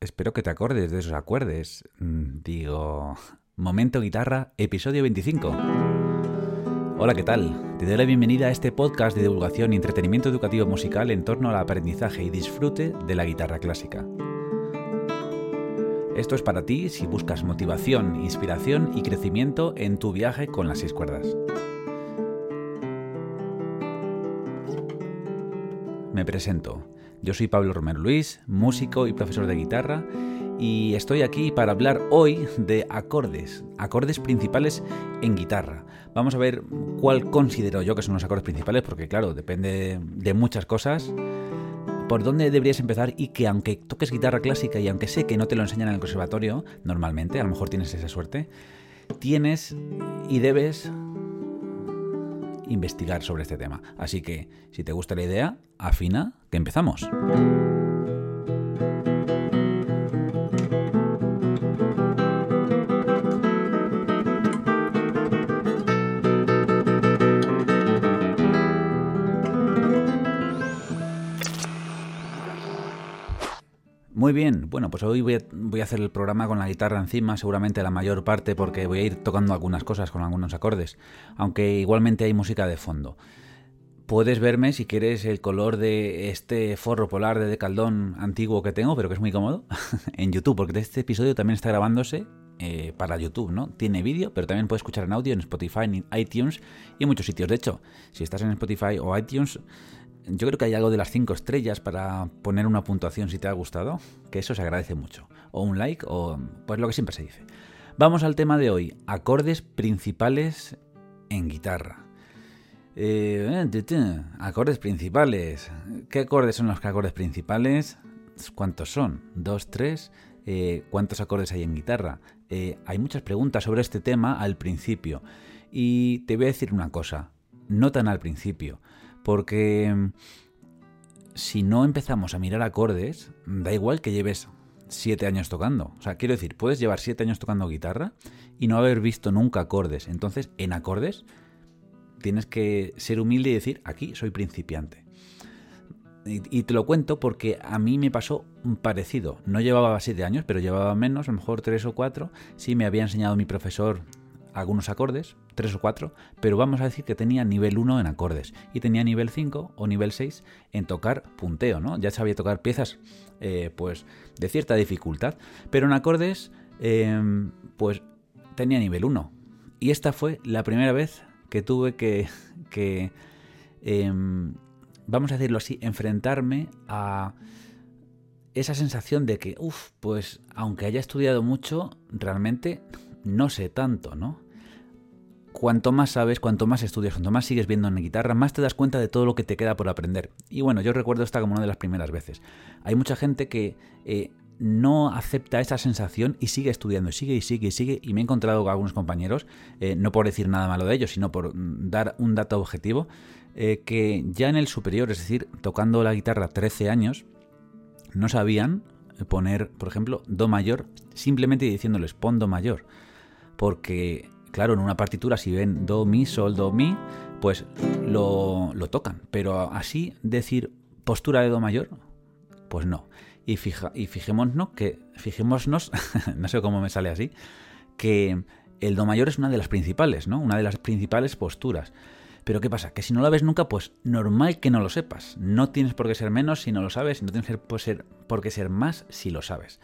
espero que te acordes de esos acuerdes. Mm, digo, Momento Guitarra, episodio 25. Hola, ¿qué tal? Te doy la bienvenida a este podcast de divulgación y entretenimiento educativo musical en torno al aprendizaje y disfrute de la guitarra clásica. Esto es para ti si buscas motivación, inspiración y crecimiento en tu viaje con las seis cuerdas. Me presento. Yo soy Pablo Romero Luis, músico y profesor de guitarra, y estoy aquí para hablar hoy de acordes, acordes principales en guitarra. Vamos a ver cuál considero yo que son los acordes principales, porque claro, depende de muchas cosas. Por dónde deberías empezar y que aunque toques guitarra clásica y aunque sé que no te lo enseñan en el conservatorio, normalmente, a lo mejor tienes esa suerte, tienes y debes investigar sobre este tema. Así que, si te gusta la idea, afina, que empezamos. Muy bien, bueno, pues hoy voy a, hacer el programa con la guitarra encima, seguramente la mayor parte, porque voy a ir tocando algunas cosas con algunos acordes, aunque igualmente hay música de fondo. Puedes verme si quieres el color de este forro polar de decaldón antiguo que tengo, pero que es muy cómodo, en YouTube, porque este episodio también está grabándose eh, para YouTube, ¿no? Tiene vídeo, pero también puedes escuchar en audio en Spotify, en iTunes y en muchos sitios. De hecho, si estás en Spotify o iTunes, yo creo que hay algo de las 5 estrellas para poner una puntuación si te ha gustado, que eso se agradece mucho. O un like, o pues lo que siempre se dice. Vamos al tema de hoy, acordes principales en guitarra. Eh, acordes principales. ¿Qué acordes son los acordes principales? ¿Cuántos son? ¿Dos, tres? Eh, ¿Cuántos acordes hay en guitarra? Eh, hay muchas preguntas sobre este tema al principio. Y te voy a decir una cosa, no tan al principio. Porque mm, si no empezamos a mirar acordes, da igual que lleves siete años tocando. O sea, quiero decir, puedes llevar siete años tocando guitarra y no haber visto nunca acordes. Entonces, en acordes, tienes que ser humilde y decir, aquí soy principiante. Y, te lo cuento porque a mí me pasó parecido. No llevaba siete años, pero llevaba menos, a lo mejor tres o cuatro. Sí, me había enseñado mi profesor algunos acordes, tres o cuatro, pero vamos a decir que tenía nivel 1 en acordes y tenía nivel 5 o nivel 6 en tocar punteo, ¿no? Ya sabía tocar piezas eh, pues de cierta dificultad, pero en acordes em, pues tenía nivel 1. Y esta fue la primera vez que tuve que, que em, vamos a decirlo así, enfrentarme a esa sensación de que, uff, pues aunque haya estudiado mucho, realmente no sé tanto, ¿no? Cuanto más sabes, cuanto más estudias, cuanto más sigues viendo en la guitarra, más te das cuenta de todo lo que te queda por aprender. Y bueno, yo recuerdo esta como una de las primeras veces. Hay mucha gente que eh, no acepta esa sensación y sigue estudiando, sigue y sigue y sigue. Y me he encontrado con algunos compañeros, eh, no por decir nada malo de ellos, sino por mm, dar un dato objetivo, eh, que ya en el superior, es decir, tocando la guitarra 13 años, no sabían poner, por ejemplo, Do mayor, simplemente diciéndoles pon Do mayor porque, claro, en una partitura si ven do, mi, sol, do, mi, pues lo, tocan. Pero así decir postura de do mayor, pues no. Y, fija, y fijémonos que, fijémonos, no sé cómo me sale así, que el do mayor es una de las principales, ¿no? Una de las principales posturas. Pero ¿qué pasa? Que si no lo ves nunca, pues normal que no lo sepas. No tienes por qué ser menos si no lo sabes, no tienes por, ser, por qué ser más si lo sabes.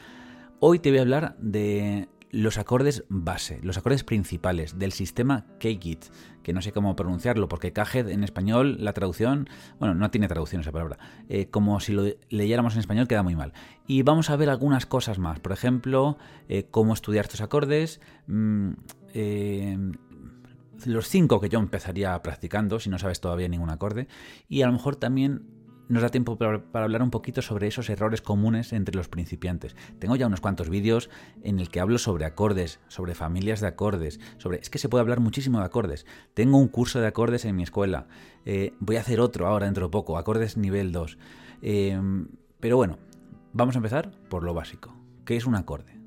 Hoy te voy a hablar de los acordes base, los acordes principales del sistema K-Git, que no sé cómo pronunciarlo, porque Kaged en español, la traducción, bueno, no tiene traducción esa palabra, eh, como si lo leyéramos en español queda muy mal. Y vamos a ver algunas cosas más, por ejemplo, eh, cómo estudiar estos acordes, mm, eh, los cinco que yo empezaría practicando, si no sabes todavía ningún acorde, y a lo mejor también nos da tiempo para, hablar un poquito sobre esos errores comunes entre los principiantes. Tengo ya unos cuantos vídeos en el que hablo sobre acordes, sobre familias de acordes, sobre... Es que se puede hablar muchísimo de acordes. Tengo un curso de acordes en mi escuela. Eh, voy a hacer otro ahora dentro de poco, acordes nivel 2. Eh, pero bueno, vamos a empezar por lo básico. ¿Qué es un acorde?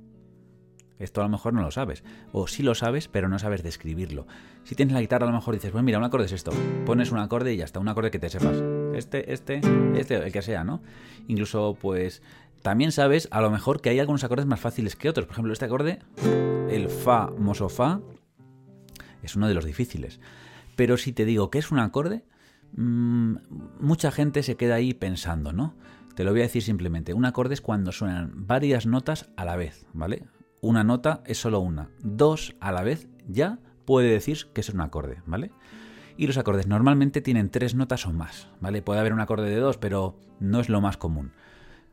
Esto a lo mejor no lo sabes. O sí lo sabes, pero no sabes describirlo. Si tienes la guitarra, a lo mejor dices, bueno, mira, un acorde es esto. Pones un acorde y ya está, un acorde que te sepas. Este, este, este, el que sea, ¿no? Incluso, pues, También sabes, a lo mejor, que hay algunos acordes más fáciles que otros. Por ejemplo, este acorde, el Fa, Moso Fa, es uno de los difíciles. Pero si te digo que es un acorde, mmm, mucha gente se queda ahí pensando, ¿no? Te lo voy a decir simplemente. Un acorde es cuando suenan varias notas a la vez, ¿vale? Una nota es solo una. Dos a la vez ya puede decir que es un acorde, ¿vale? Y los acordes normalmente tienen tres notas o más, ¿vale? Puede haber un acorde de dos, pero no es lo más común.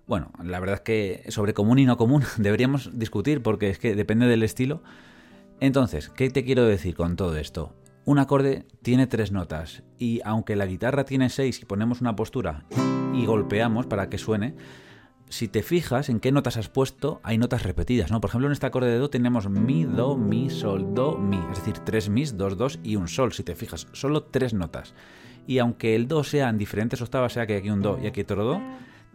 Bueno, la verdad es que sobre común y no común deberíamos discutir porque es que depende del estilo. Entonces, ¿qué te quiero decir con todo esto? Un acorde tiene tres notas y aunque la guitarra tiene seis y ponemos una postura y golpeamos para que suene, si te fijas en qué notas has puesto, hay notas repetidas, ¿no? Por ejemplo, en este acorde de Do tenemos Mi, Do, Mi, Sol, Do, Mi. Es decir, tres Mis, dos Dos y un Sol, si te fijas. Solo tres notas. Y aunque el Do sea en diferentes octavas, sea que aquí un Do y aquí otro Do,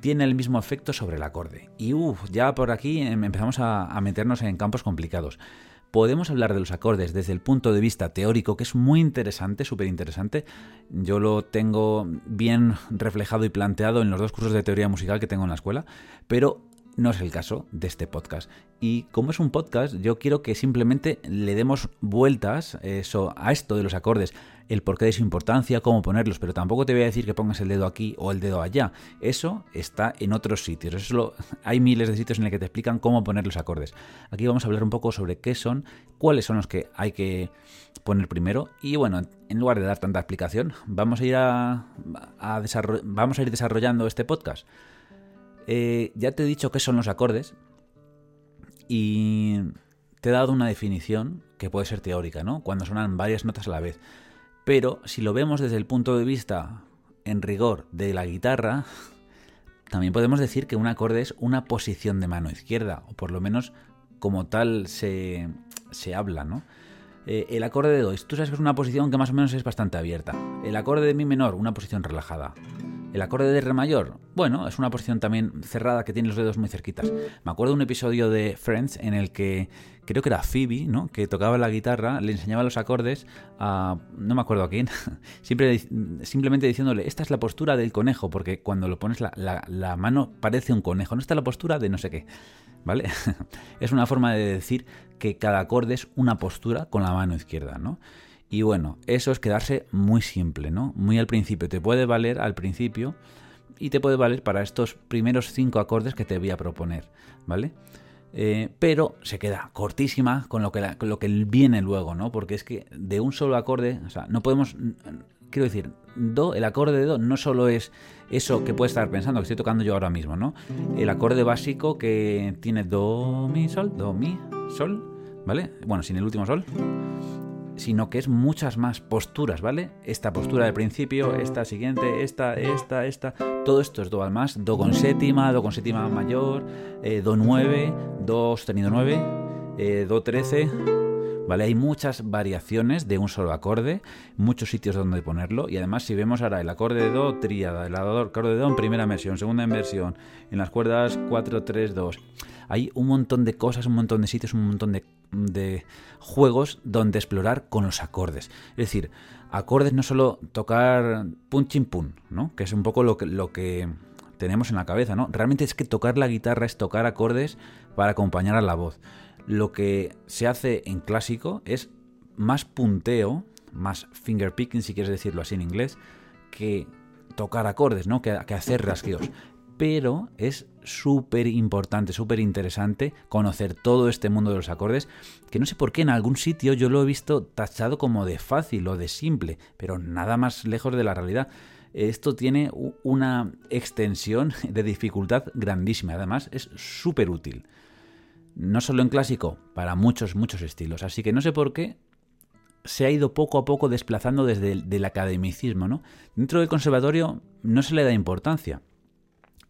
tiene el mismo efecto sobre el acorde. Y uff, ya por aquí em, empezamos a, a meternos en campos complicados podemos hablar de los acordes desde el punto de vista teórico, que es muy interesante, súper interesante. Yo lo tengo bien reflejado y planteado en los dos cursos de teoría musical que tengo en la escuela, pero no es el caso de este podcast. Y como es un podcast, yo quiero que simplemente le demos vueltas a esto de los acordes, el porqué de su importancia, cómo ponerlos, pero tampoco te voy a decir que pongas el dedo aquí o el dedo allá. Eso está en otros sitios. Hay miles de sitios en los que te explican cómo poner los acordes. Aquí vamos a hablar un poco sobre qué son, cuáles son los que hay que poner primero. Y bueno, en lugar de dar tanta explicación, vamos a ir a, vamos a ir desarrollando este podcast. Eh, ya te he dicho qué son los acordes y te he dado una definición que puede ser teórica, ¿no? Cuando suenan varias notas a la vez. Pero si lo vemos desde el punto de vista, en rigor, de la guitarra, también podemos decir que un acorde es una posición de mano izquierda, o por lo menos como tal se, se habla, ¿no? Eh, el acorde de Do, tú sabes que es una posición que más o menos es bastante abierta. El acorde de Mi menor, una posición relajada. El acorde de Re mayor, bueno, es una posición también cerrada que tiene los dedos muy cerquitas. Me acuerdo de un episodio de Friends en el que creo que era Phoebe, ¿no? Que tocaba la guitarra, le enseñaba los acordes a. no me acuerdo a quién, simplemente diciéndole, esta es la postura del conejo, porque cuando lo pones la, la mano parece un conejo, no está la postura de no sé qué. ¿Vale? es una forma de decir que cada acorde es una postura con la mano izquierda, ¿no? Y bueno, eso es quedarse muy simple, ¿no? Muy al principio. Te puede valer al principio y te puede valer para estos primeros cinco acordes que te voy a proponer, ¿vale? Eh, pero se queda cortísima con lo, que lo que viene luego, ¿no? Porque es que de un solo acorde, o sea, no podemos, quiero decir, do, el acorde de do no solo es eso que puede estar pensando, que estoy tocando yo ahora mismo, ¿no? El acorde básico que tiene do, mi, sol, do, mi, sol, ¿vale? Bueno, sin el último sol sino que es muchas más posturas, ¿vale? Esta postura de principio, esta siguiente, esta, esta, esta, todo esto es do al más, do con séptima, do con séptima mayor, eh, do 9, do sostenido 9, eh, do 13, ¿vale? Hay muchas variaciones de un solo acorde, muchos sitios donde ponerlo y además si vemos ahora el acorde de do, tríada, el acorde de do en primera inversión, segunda inversión, en las cuerdas 4, 3, 2 hay un montón de cosas, un montón de sitios, un montón de, juegos donde explorar con los acordes. Es decir, acordes no solo tocar pun chin pun, ¿no? Que es un poco lo que, lo que tenemos en la cabeza, ¿no? Realmente es que tocar la guitarra es tocar acordes para acompañar a la voz. Lo que se hace en clásico es más punteo, más finger picking, si quieres decirlo así en inglés, que tocar acordes, ¿no? Que, que hacer rasgueos pero es súper importante, súper interesante conocer todo este mundo de los acordes, que no sé por qué en algún sitio yo lo he visto tachado como de fácil o de simple, pero nada más lejos de la realidad. Esto tiene una extensión de dificultad grandísima, además es súper útil. No solo en clásico, para muchos, muchos estilos. Así que no sé por qué se ha ido poco a poco desplazando desde el academicismo, ¿no? Dentro del conservatorio no se le da importancia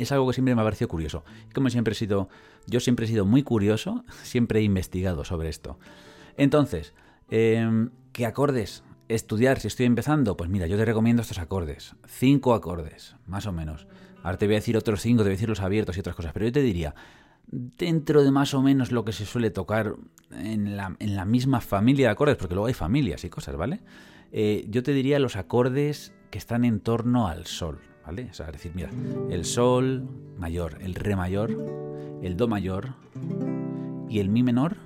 es algo que siempre me ha parecido curioso. Como siempre he sido, yo siempre he sido muy curioso, siempre he investigado sobre esto. Entonces, em, ¿qué acordes estudiar si estoy empezando? Pues mira, yo te recomiendo estos acordes. Cinco acordes, más o menos. Ahora te voy a decir otros cinco, te voy a decir los abiertos y otras cosas, pero yo te diría, dentro de más o menos lo que se suele tocar en la, misma familia de acordes, porque luego hay familias y cosas, ¿vale? Eh, yo te diría los acordes que están en torno al sol, ¿vale? O sea, es decir, mira, el sol mayor, el re mayor, el do mayor y el mi menor,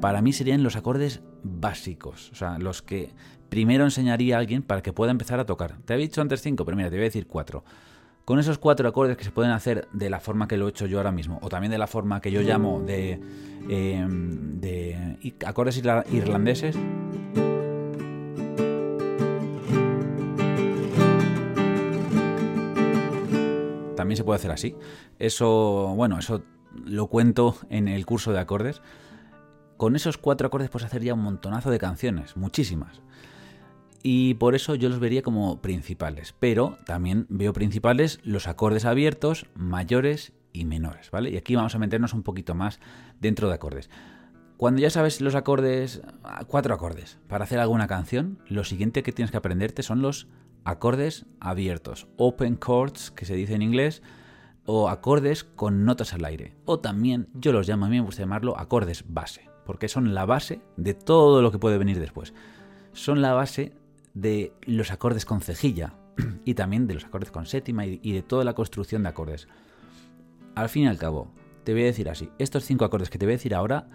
para mí serían los acordes básicos, o sea, los que primero enseñaría a alguien para que pueda empezar a tocar. Te había dicho antes cinco, pero mira, te voy a decir cuatro. Con esos cuatro acordes que se pueden hacer de la forma que lo he hecho yo ahora mismo, o también de la forma que yo llamo de, em, de acordes irlandeses, se puede hacer así. Eso, bueno, eso lo cuento en el curso de acordes. Con esos cuatro acordes puedes hacer ya un montonazo de canciones, muchísimas y por eso yo los vería como principales. Pero también veo principales los acordes abiertos, mayores y menores, ¿vale? Y aquí vamos a meternos un poquito más dentro de acordes. Cuando ya sabes los acordes, cuatro acordes, para hacer alguna canción, lo siguiente que tienes que aprenderte son los acordes abiertos, open chords, que se dice en inglés, o acordes con notas al aire. O también, yo los llamo, a mí me gusta llamarlo acordes base, porque son la base de todo lo que puede venir después. Son la base de los acordes con cejilla y también de los acordes con séptima y, de toda la construcción de acordes. Al fin y al cabo, te voy a decir así, estos cinco acordes que te voy a decir ahora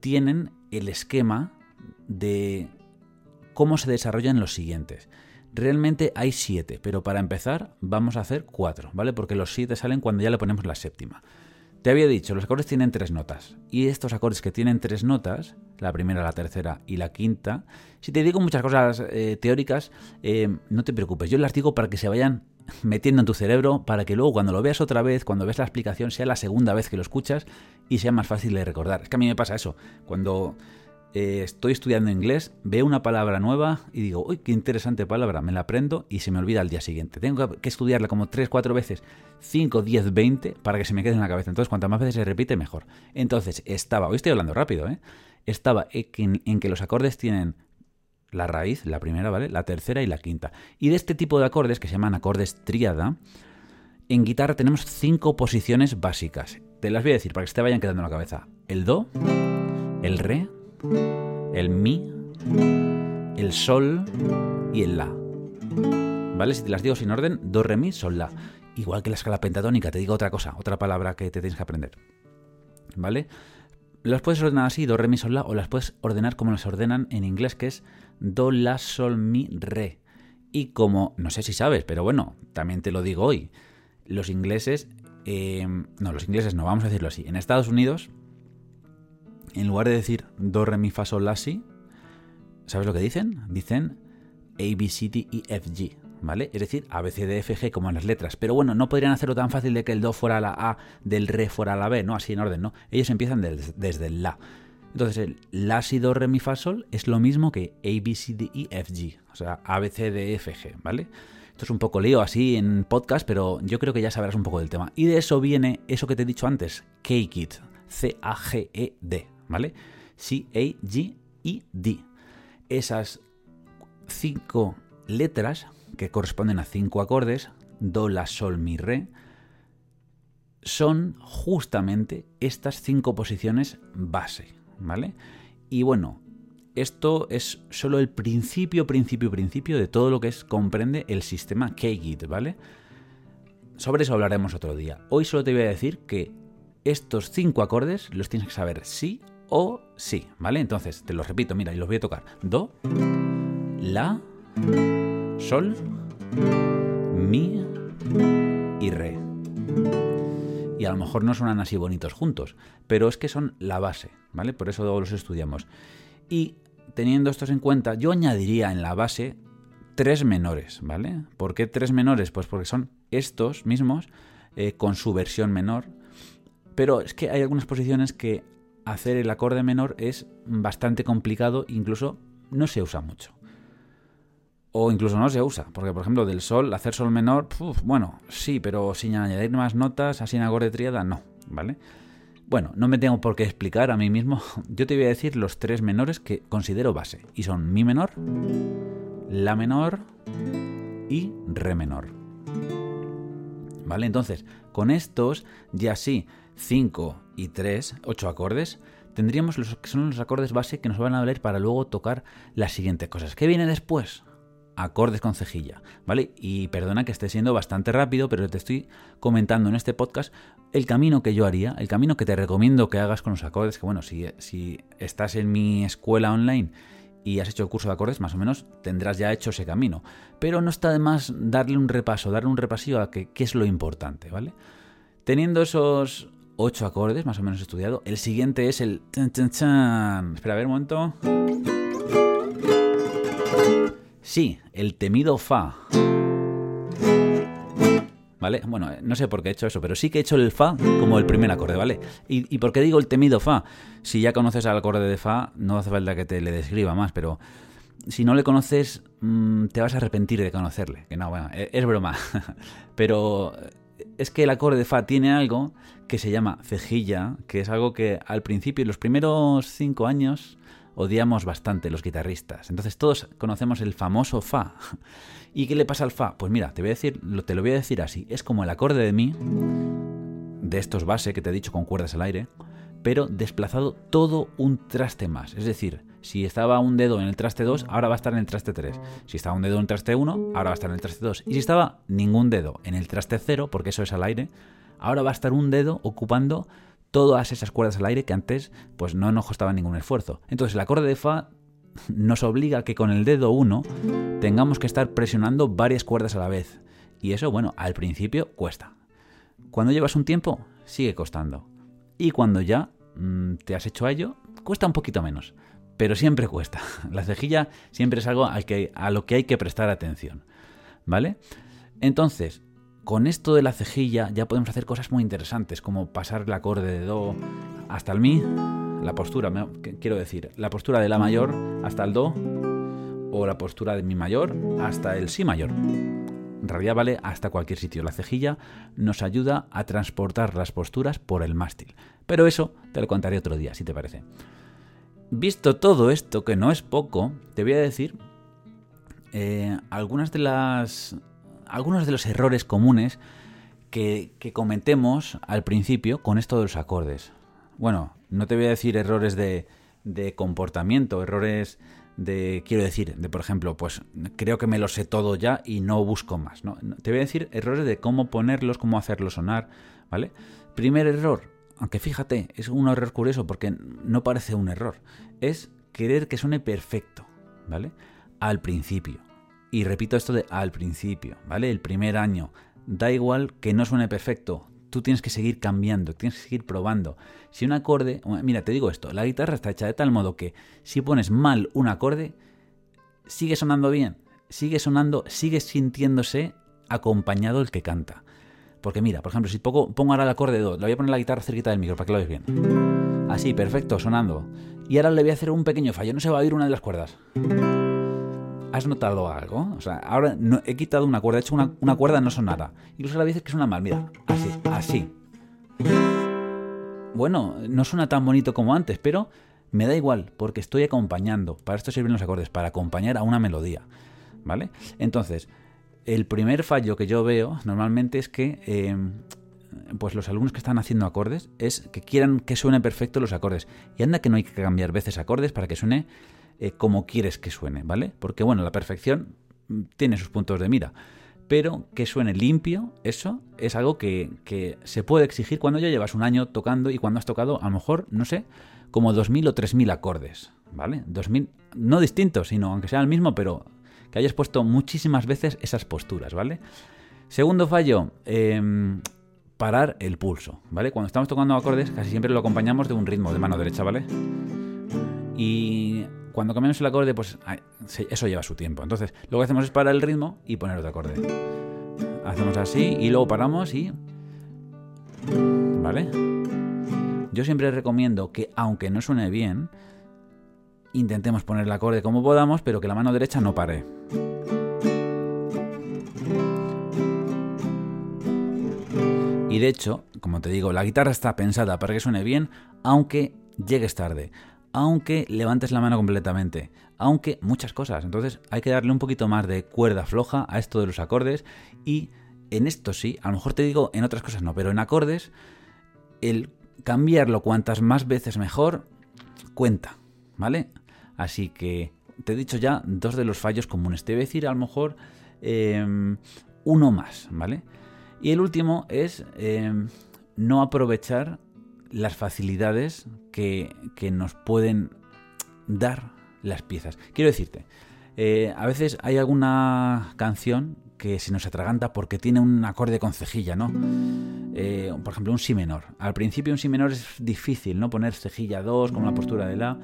tienen el esquema de cómo se desarrollan los siguientes. Realmente hay siete, pero para empezar vamos a hacer cuatro, ¿vale? Porque los siete salen cuando ya le ponemos la séptima. Te había dicho, los acordes tienen tres notas. Y estos acordes que tienen tres notas, la primera, la tercera y la quinta, si te digo muchas cosas eh, teóricas, eh, no te preocupes. Yo las digo para que se vayan metiendo en tu cerebro, para que luego cuando lo veas otra vez, cuando ves la explicación, sea la segunda vez que lo escuchas y sea más fácil de recordar. Es que a mí me pasa eso. Cuando eh, estoy estudiando inglés, veo una palabra nueva y digo, uy, qué interesante palabra, me la aprendo y se me olvida al día siguiente. Tengo que estudiarla como 3, 4 veces, 5, 10, 20 para que se me quede en la cabeza. Entonces, cuantas más veces se repite, mejor. Entonces, estaba, hoy estoy hablando rápido, ¿eh? Estaba en, que los acordes tienen la raíz, la primera, ¿vale? La tercera y la quinta. Y de este tipo de acordes, que se llaman acordes tríada, en guitarra tenemos cinco posiciones básicas. Te las voy a decir para que se te vayan quedando en la cabeza. El Do, el Re, el Mi, el Sol y el La. ¿Vale? Si te las digo sin orden, Do, Re, Mi, Sol, La. Igual que la escala pentatónica, te digo otra cosa, otra palabra que te tienes que aprender. ¿Vale? Las puedes ordenar así, Do, Re, Mi, Sol, La, o las puedes ordenar como las ordenan en inglés, que es Do, La, Sol, Mi, Re. Y como, no sé si sabes, pero bueno, también te lo digo hoy, los ingleses, eh, no, los ingleses no, vamos a decirlo así, en Estados Unidos en lugar de decir do, re, mi, fa, sol, la, si, ¿sabes lo que dicen? Dicen A, B, C, D, E, F, G, ¿vale? Es decir, A, B, C, D, F, G como en las letras. Pero bueno, no podrían hacerlo tan fácil de que el do fuera la A, del re fuera la B, ¿no? Así en orden, ¿no? Ellos empiezan desde el la. Entonces, el la, si, do, re, mi, fa, sol es lo mismo que A, B, C, D, E, F, G. O sea, A, B, C, D, F, G, ¿vale? Esto es un poco lío así en podcast, pero yo creo que ya sabrás un poco del tema. Y de eso viene eso que te he dicho antes, Cake C-A-G-E-D, ¿vale? C-A-G-E-D. Esas cinco letras que corresponden a cinco acordes, do, la, sol, mi, re, son justamente estas cinco posiciones base, ¿vale? Y bueno, esto es solo el principio, principio, principio de todo lo que es, comprende el sistema K-Git, ¿vale? Sobre eso hablaremos otro día. Hoy solo te voy a decir que estos cinco acordes los tienes que saber sí o sí, ¿vale? Entonces, te los repito, mira, y los voy a tocar. Do, La, Sol, Mi y Re. Y a lo mejor no suenan así bonitos juntos, pero es que son la base, ¿vale? Por eso los estudiamos. Y teniendo estos en cuenta, yo añadiría en la base tres menores, ¿vale? ¿Por qué tres menores? Pues porque son estos mismos eh, con su versión menor. Pero es que hay algunas posiciones que hacer el acorde menor es bastante complicado, incluso no se usa mucho. O incluso no se usa, porque por ejemplo del sol, hacer sol menor, bueno, sí, pero sin añadir más notas, así en acorde triada, no, ¿vale? Bueno, no me tengo por qué explicar a mí mismo, yo te voy a decir los tres menores que considero base, y son mi menor, la menor y re menor. ¿Vale? Entonces, con estos ya sí 5 y 3, 8 acordes, tendríamos los que son los acordes base que nos van a valer para luego tocar las siguientes cosas. ¿Qué viene después? acordes con cejilla, ¿vale? Y perdona que esté siendo bastante rápido, pero te estoy comentando en este podcast el camino que yo haría, el camino que te recomiendo que hagas con los acordes, que bueno, si, si estás en mi escuela online y has hecho el curso de acordes, más o menos tendrás ya hecho ese camino. Pero no está de más darle un repaso, darle un repasillo a qué es lo importante, ¿vale? Teniendo esos ocho acordes más o menos estudiado, el siguiente es el... Espera, a ver un momento. Sí, el temido Fa. ¿Vale? Bueno, no sé por qué he hecho eso, pero sí que he hecho el Fa como el primer acorde, ¿vale? ¿Y, por qué digo el temido Fa? Si ya conoces al acorde de Fa, no hace falta que te le describa más, pero si no le conoces, mm, te vas a arrepentir de conocerle. Que no, bueno, e, es broma. pero es que el acorde de Fa tiene algo que se llama cejilla, que es algo que al principio, los primeros cinco años, odiamos bastante los guitarristas. Entonces todos conocemos el famoso Fa. ¿Y qué le pasa al Fa? Pues mira, te voy a decir, te lo voy a decir así. Es como el acorde de Mi, de estos base que te he dicho con cuerdas al aire, pero desplazado todo un traste más. Es decir, si estaba un dedo en el traste 2, ahora va a estar en el traste 3. Si estaba un dedo en el traste 1, ahora va a estar en el traste 2. Y si estaba ningún dedo en el traste 0, porque eso es al aire, ahora va a estar un dedo ocupando todas esas cuerdas al aire que antes pues no nos costaba ningún esfuerzo. Entonces el acorde de Fa nos obliga a que con el dedo 1 tengamos que estar presionando varias cuerdas a la vez. Y eso, bueno, al principio cuesta. Cuando llevas un tiempo, sigue costando. Y cuando ya mm, te has hecho a ello, cuesta un poquito menos pero siempre cuesta. La cejilla siempre es algo al que, a lo que hay que prestar atención. ¿Vale? Entonces, con esto de la cejilla ya podemos hacer cosas muy interesantes, como pasar el acorde de Do hasta el Mi, la postura, quiero decir, la postura de La mayor hasta el Do, o la postura de Mi mayor hasta el Si mayor. En realidad vale hasta cualquier sitio. La cejilla nos ayuda a transportar las posturas por el mástil. Pero eso te lo contaré otro día, si te parece. Visto todo esto, que no es poco, te voy a decir eh, algunas de las. Algunos de los errores comunes que, cometemos al principio con esto de los acordes. Bueno, no te voy a decir errores de, de comportamiento, errores de, quiero decir, de por ejemplo, pues creo que me lo sé todo ya y no busco más, ¿no? Te voy a decir errores de cómo ponerlos, cómo hacerlos sonar, ¿vale? Primer error, aunque fíjate, es un error curioso porque no parece un error, es querer que suene perfecto, ¿vale? Al principio. Y repito esto de al principio, ¿vale? El primer año. Da igual que no suene perfecto, tú tienes que seguir cambiando, tienes que seguir probando. Si un acorde, mira, te digo esto, la guitarra está hecha de tal modo que si pones mal un acorde, sigue sonando bien, sigue sonando, sigue sintiéndose acompañado el que canta. Porque mira, por ejemplo, si pongo, ahora el acorde Do, le voy a poner la guitarra cerquita del micro para que lo veas bien. Así, perfecto, sonando. Y ahora le voy a hacer un pequeño fallo, no se va a oír una de las cuerdas. ¿Has notado algo? O sea, ahora he quitado una cuerda, he hecho una, una cuerda no sonada. Incluso la veces que suena mal, mira, así, así. Bueno, no suena tan bonito como antes, pero me da igual, porque estoy acompañando. Para esto sirven los acordes, para acompañar a una melodía. ¿Vale? Entonces, el primer fallo que yo veo normalmente es que em, pues los alumnos que están haciendo acordes es que quieran que suene perfecto los acordes. Y anda que no hay que cambiar veces acordes para que suene eh, como quieres que suene, ¿vale? Porque bueno, la perfección mm, tiene sus puntos de mira. Pero que suene limpio, eso es algo que, que se puede exigir cuando ya llevas un año tocando y cuando has tocado, a lo mejor, no sé, como 2.000 o 3.000 acordes, ¿vale? 2.000, no distintos, sino aunque sea el mismo, pero que hayas puesto muchísimas veces esas posturas, ¿vale? Segundo fallo, em, parar el pulso, ¿vale? Cuando estamos tocando acordes casi siempre lo acompañamos de un ritmo de mano derecha, ¿vale? Y cuando cambiamos el acorde, pues eso lleva su tiempo. Entonces, lo que hacemos es parar el ritmo y poner otro acorde. Hacemos así y luego paramos y... ¿Vale? Yo siempre recomiendo que, aunque no suene bien, intentemos poner el acorde como podamos, pero que la mano derecha no pare. Y de hecho, como te digo, la guitarra está pensada para que suene bien, aunque llegues tarde, aunque levantes la mano completamente, aunque muchas cosas. Entonces hay que darle un poquito más de cuerda floja a esto de los acordes y en esto sí, a lo mejor te digo, en otras cosas no, pero en acordes el cambiarlo cuantas más veces mejor cuenta, ¿vale? Así que te he dicho ya dos de los fallos comunes. Te voy a decir a lo mejor em, uno más, ¿vale? Y el último es em, no aprovechar las facilidades que, nos pueden dar las piezas. Quiero decirte, eh, a veces hay alguna canción que se nos atraganta porque tiene un acorde con cejilla, ¿no? Eh, por ejemplo, un si menor. Al principio un si menor es difícil, ¿no? Poner cejilla 2 con la postura de la,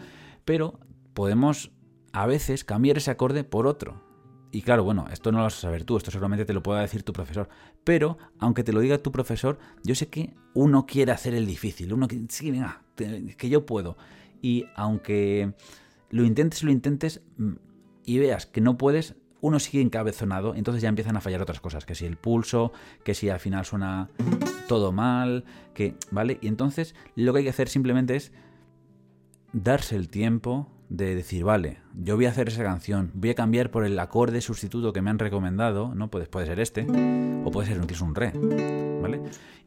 pero podemos a veces cambiar ese acorde por otro. Y claro, bueno, esto no lo vas a saber tú, esto solamente te lo puede decir tu profesor. Pero, aunque te lo diga tu profesor, yo sé que uno quiere hacer el difícil, uno que, sí, venga, que yo puedo. Y aunque lo intentes, lo intentes mm, y veas que no puedes, uno sigue encabezonado, entonces ya empiezan a fallar otras cosas, que si el pulso, que si al final suena todo mal, que, ¿vale? Y entonces lo que hay que hacer simplemente es darse el tiempo, de decir, vale, yo voy a hacer esa canción, voy a cambiar por el acorde sustituto que me han recomendado, ¿no? Puede, puede ser este, o puede ser incluso un re, ¿vale?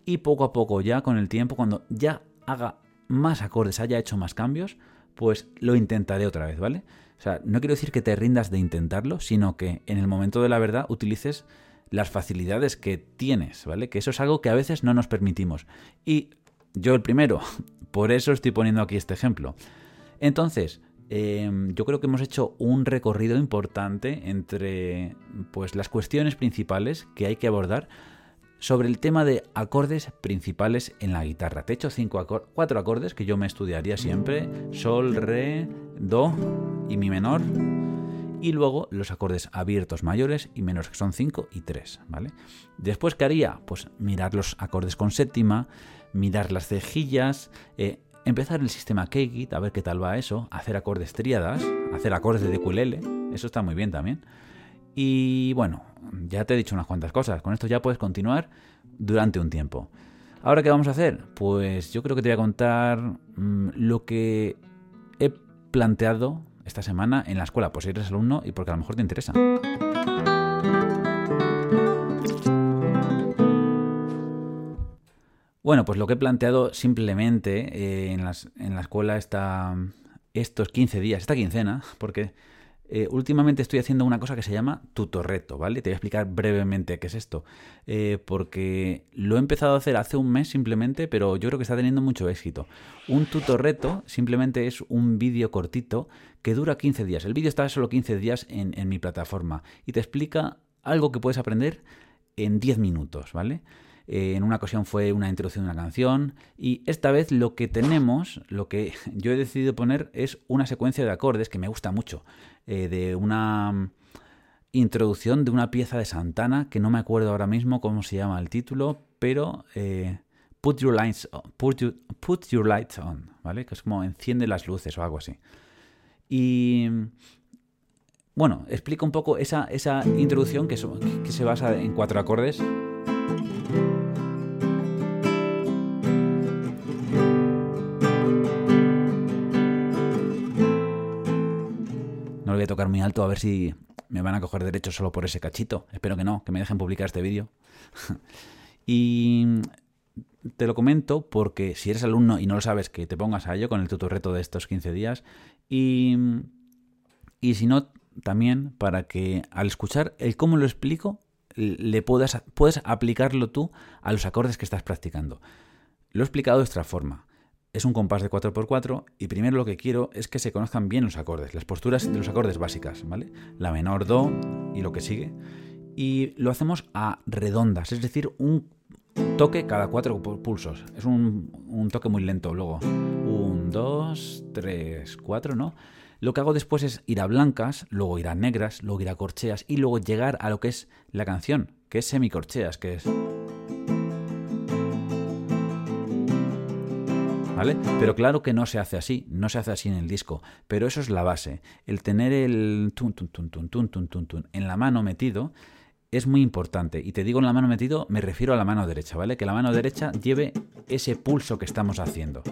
Y poco a poco, ya con el tiempo, cuando ya haga más acordes, haya hecho más cambios, pues lo intentaré otra vez, ¿vale? O sea, no quiero decir que te rindas de intentarlo, sino que en el momento de la verdad utilices las facilidades que tienes, ¿vale? Que eso es algo que a veces no nos permitimos. Y yo el primero, por eso estoy poniendo aquí este ejemplo. Entonces, Em, yo creo que hemos hecho un recorrido importante entre pues, las cuestiones principales que hay que abordar sobre el tema de acordes principales en la guitarra. Te he hecho cinco cuatro acordes que yo me estudiaría siempre: Sol, Re, Do y Mi menor. Y luego los acordes abiertos mayores y menores, que son 5 y 3, ¿vale? Después, ¿qué haría? Pues mirar los acordes con séptima, mirar las cejillas, eh, empezar el sistema K-Git, a ver qué tal va eso, hacer acordes tríadas, hacer acordes de ukulele, eso está muy bien también. Y bueno, ya te he dicho unas cuantas cosas, con esto ya puedes continuar durante un tiempo. Ahora, ¿qué vamos a hacer? Pues yo creo que te voy a contar mm, lo que he planteado esta semana en la escuela, por si eres alumno y porque a lo mejor te interesa. Bueno, pues lo que he planteado simplemente eh, en, la escuela está estos 15 días, esta quincena, porque eh, últimamente estoy haciendo una cosa que se llama tutorreto, ¿vale? Te voy a explicar brevemente qué es esto, eh, porque lo he empezado a hacer hace un mes simplemente, pero yo creo que está teniendo mucho éxito. Un tutorreto simplemente es un vídeo cortito que dura 15 días. El vídeo está solo 15 días en, en mi plataforma y te explica algo que puedes aprender en 10 minutos, ¿vale? En una ocasión fue una introducción de una canción y esta vez lo que tenemos, lo que yo he decidido poner es una secuencia de acordes que me gusta mucho, eh, de una mm, introducción de una pieza de Santana que no me acuerdo ahora mismo cómo se llama el título, pero eh, put, your lights on, put, your lights on, ¿vale? Que es como enciende las luces o algo así. Y bueno, explico un poco esa, esa introducción que se basa en cuatro acordes voy a tocar muy alto a ver si me van a coger derechos solo por ese cachito. Espero que no, que me dejen publicar este vídeo. y te lo comento porque si eres alumno y no lo sabes, que te pongas a ello con el tutorreto de estos 15 días. Y, y si no, también para que al escuchar el cómo lo explico, le puedas, puedes aplicarlo tú a los acordes que estás practicando. Lo he explicado de esta forma. Es un compás de 4x4 y primero lo que quiero es que se conozcan bien los acordes, las posturas de los acordes básicas, ¿vale? La menor, do y lo que sigue. Y lo hacemos a redondas, es decir, un toque cada cuatro pulsos. Es un, un toque muy lento luego. Un, dos, tres, cuatro, ¿no? Lo que hago después es ir a blancas, luego ir a negras, luego ir a corcheas y luego llegar a lo que es la canción, que es semicorcheas, que es... ¿Vale? Pero claro que no se hace así, no se hace así en el disco, pero eso es la base. El tener el tun, tun, tun, tun, tun, tun, tun, en la mano metido es muy importante. Y te digo en la mano metido, me refiero a la mano derecha, ¿vale? Que la mano derecha lleve ese pulso que estamos haciendo.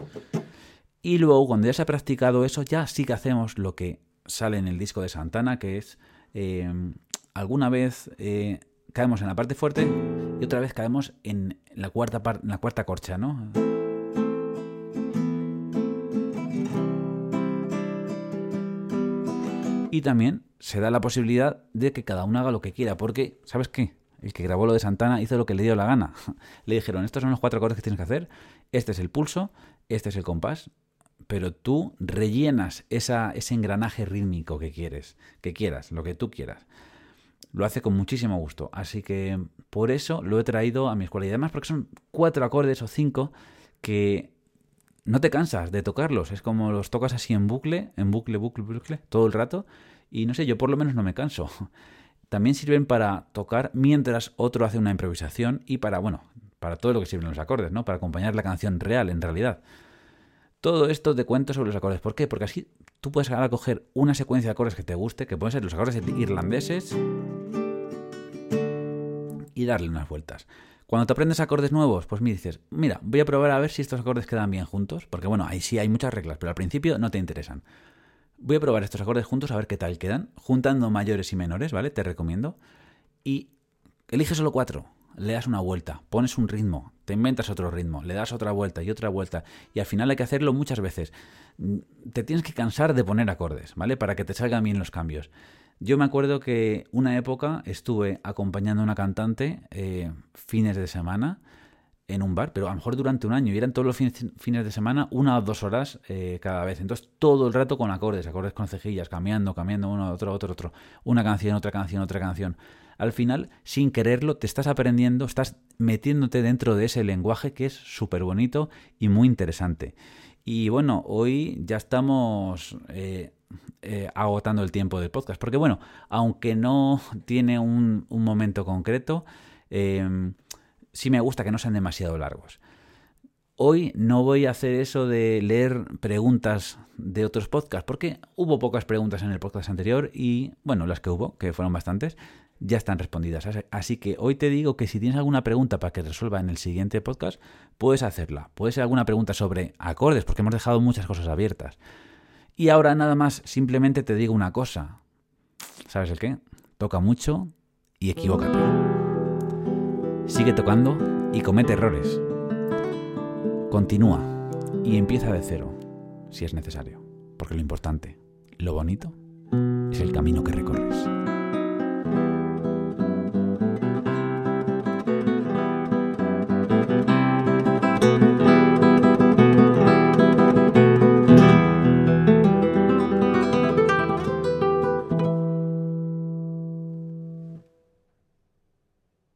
Y luego, cuando ya se ha practicado eso, ya sí que hacemos lo que sale en el disco de Santana, que es eh, alguna vez eh, caemos en la parte fuerte y otra vez caemos en la cuarta, en la cuarta corcha, ¿no? Y también se da la posibilidad de que cada uno haga lo que quiera, porque, ¿sabes qué? El que grabó lo de Santana hizo lo que le dio la gana. Le dijeron, estos son los cuatro acordes que tienes que hacer, este es el pulso, este es el compás, pero tú rellenas esa, ese engranaje rítmico que quieres, que quieras, lo que tú quieras. Lo hace con muchísimo gusto. Así que por eso lo he traído a mi escuela. Y además porque son cuatro acordes o cinco que no te cansas de tocarlos. Es como los tocas así en bucle, en bucle, bucle, bucle, todo el rato. Y no sé, yo por lo menos no me canso. También sirven para tocar mientras otro hace una improvisación y para, bueno, para todo lo que sirven los acordes, ¿no? Para acompañar la canción real, en realidad. Todo esto te cuento sobre los acordes. ¿Por qué? Porque así tú puedes ahora coger una secuencia de acordes que te guste, que pueden ser los acordes irlandeses, y darle unas vueltas. Cuando te aprendes acordes nuevos, pues me dices, mira, voy a probar a ver si estos acordes quedan bien juntos, porque bueno, ahí sí hay muchas reglas, pero al principio no te interesan. Voy a probar estos acordes juntos a ver qué tal quedan, juntando mayores y menores, ¿vale? Te recomiendo. Y elige solo cuatro le das una vuelta, pones un ritmo, te inventas otro ritmo, le das otra vuelta y otra vuelta, y al final hay que hacerlo muchas veces. Te tienes que cansar de poner acordes, ¿vale? Para que te salgan bien los cambios. Yo me acuerdo que una época estuve acompañando a una cantante eh, fines de semana en un bar, pero a lo mejor durante un año, y eran todos los fines de semana, una o dos horas eh, cada vez. Entonces, todo el rato con acordes, acordes con cejillas, cambiando, cambiando uno, otro, otro, otro, una canción, otra canción, otra canción al final, sin quererlo, te estás aprendiendo, estás metiéndote dentro de ese lenguaje que es súper bonito y muy interesante. Y bueno, hoy ya estamos eh, eh, agotando el tiempo del podcast, porque bueno, aunque no tiene un, momento concreto, em, sí me gusta que no sean demasiado largos. Hoy no voy a hacer eso de leer preguntas de otros podcasts, porque hubo pocas preguntas en el podcast anterior y, bueno, las que hubo, que fueron bastantes, ya están respondidas. Así que hoy te digo que si tienes alguna pregunta para que resuelva en el siguiente podcast, puedes hacerla. Puede ser alguna pregunta sobre acordes, porque hemos dejado muchas cosas abiertas. Y ahora nada más, simplemente te digo una cosa. ¿Sabes el qué? Toca mucho y equivócate. Sigue tocando y comete errores. Continúa y empieza de cero, si es necesario. Porque lo importante, lo bonito, es el camino que recorres.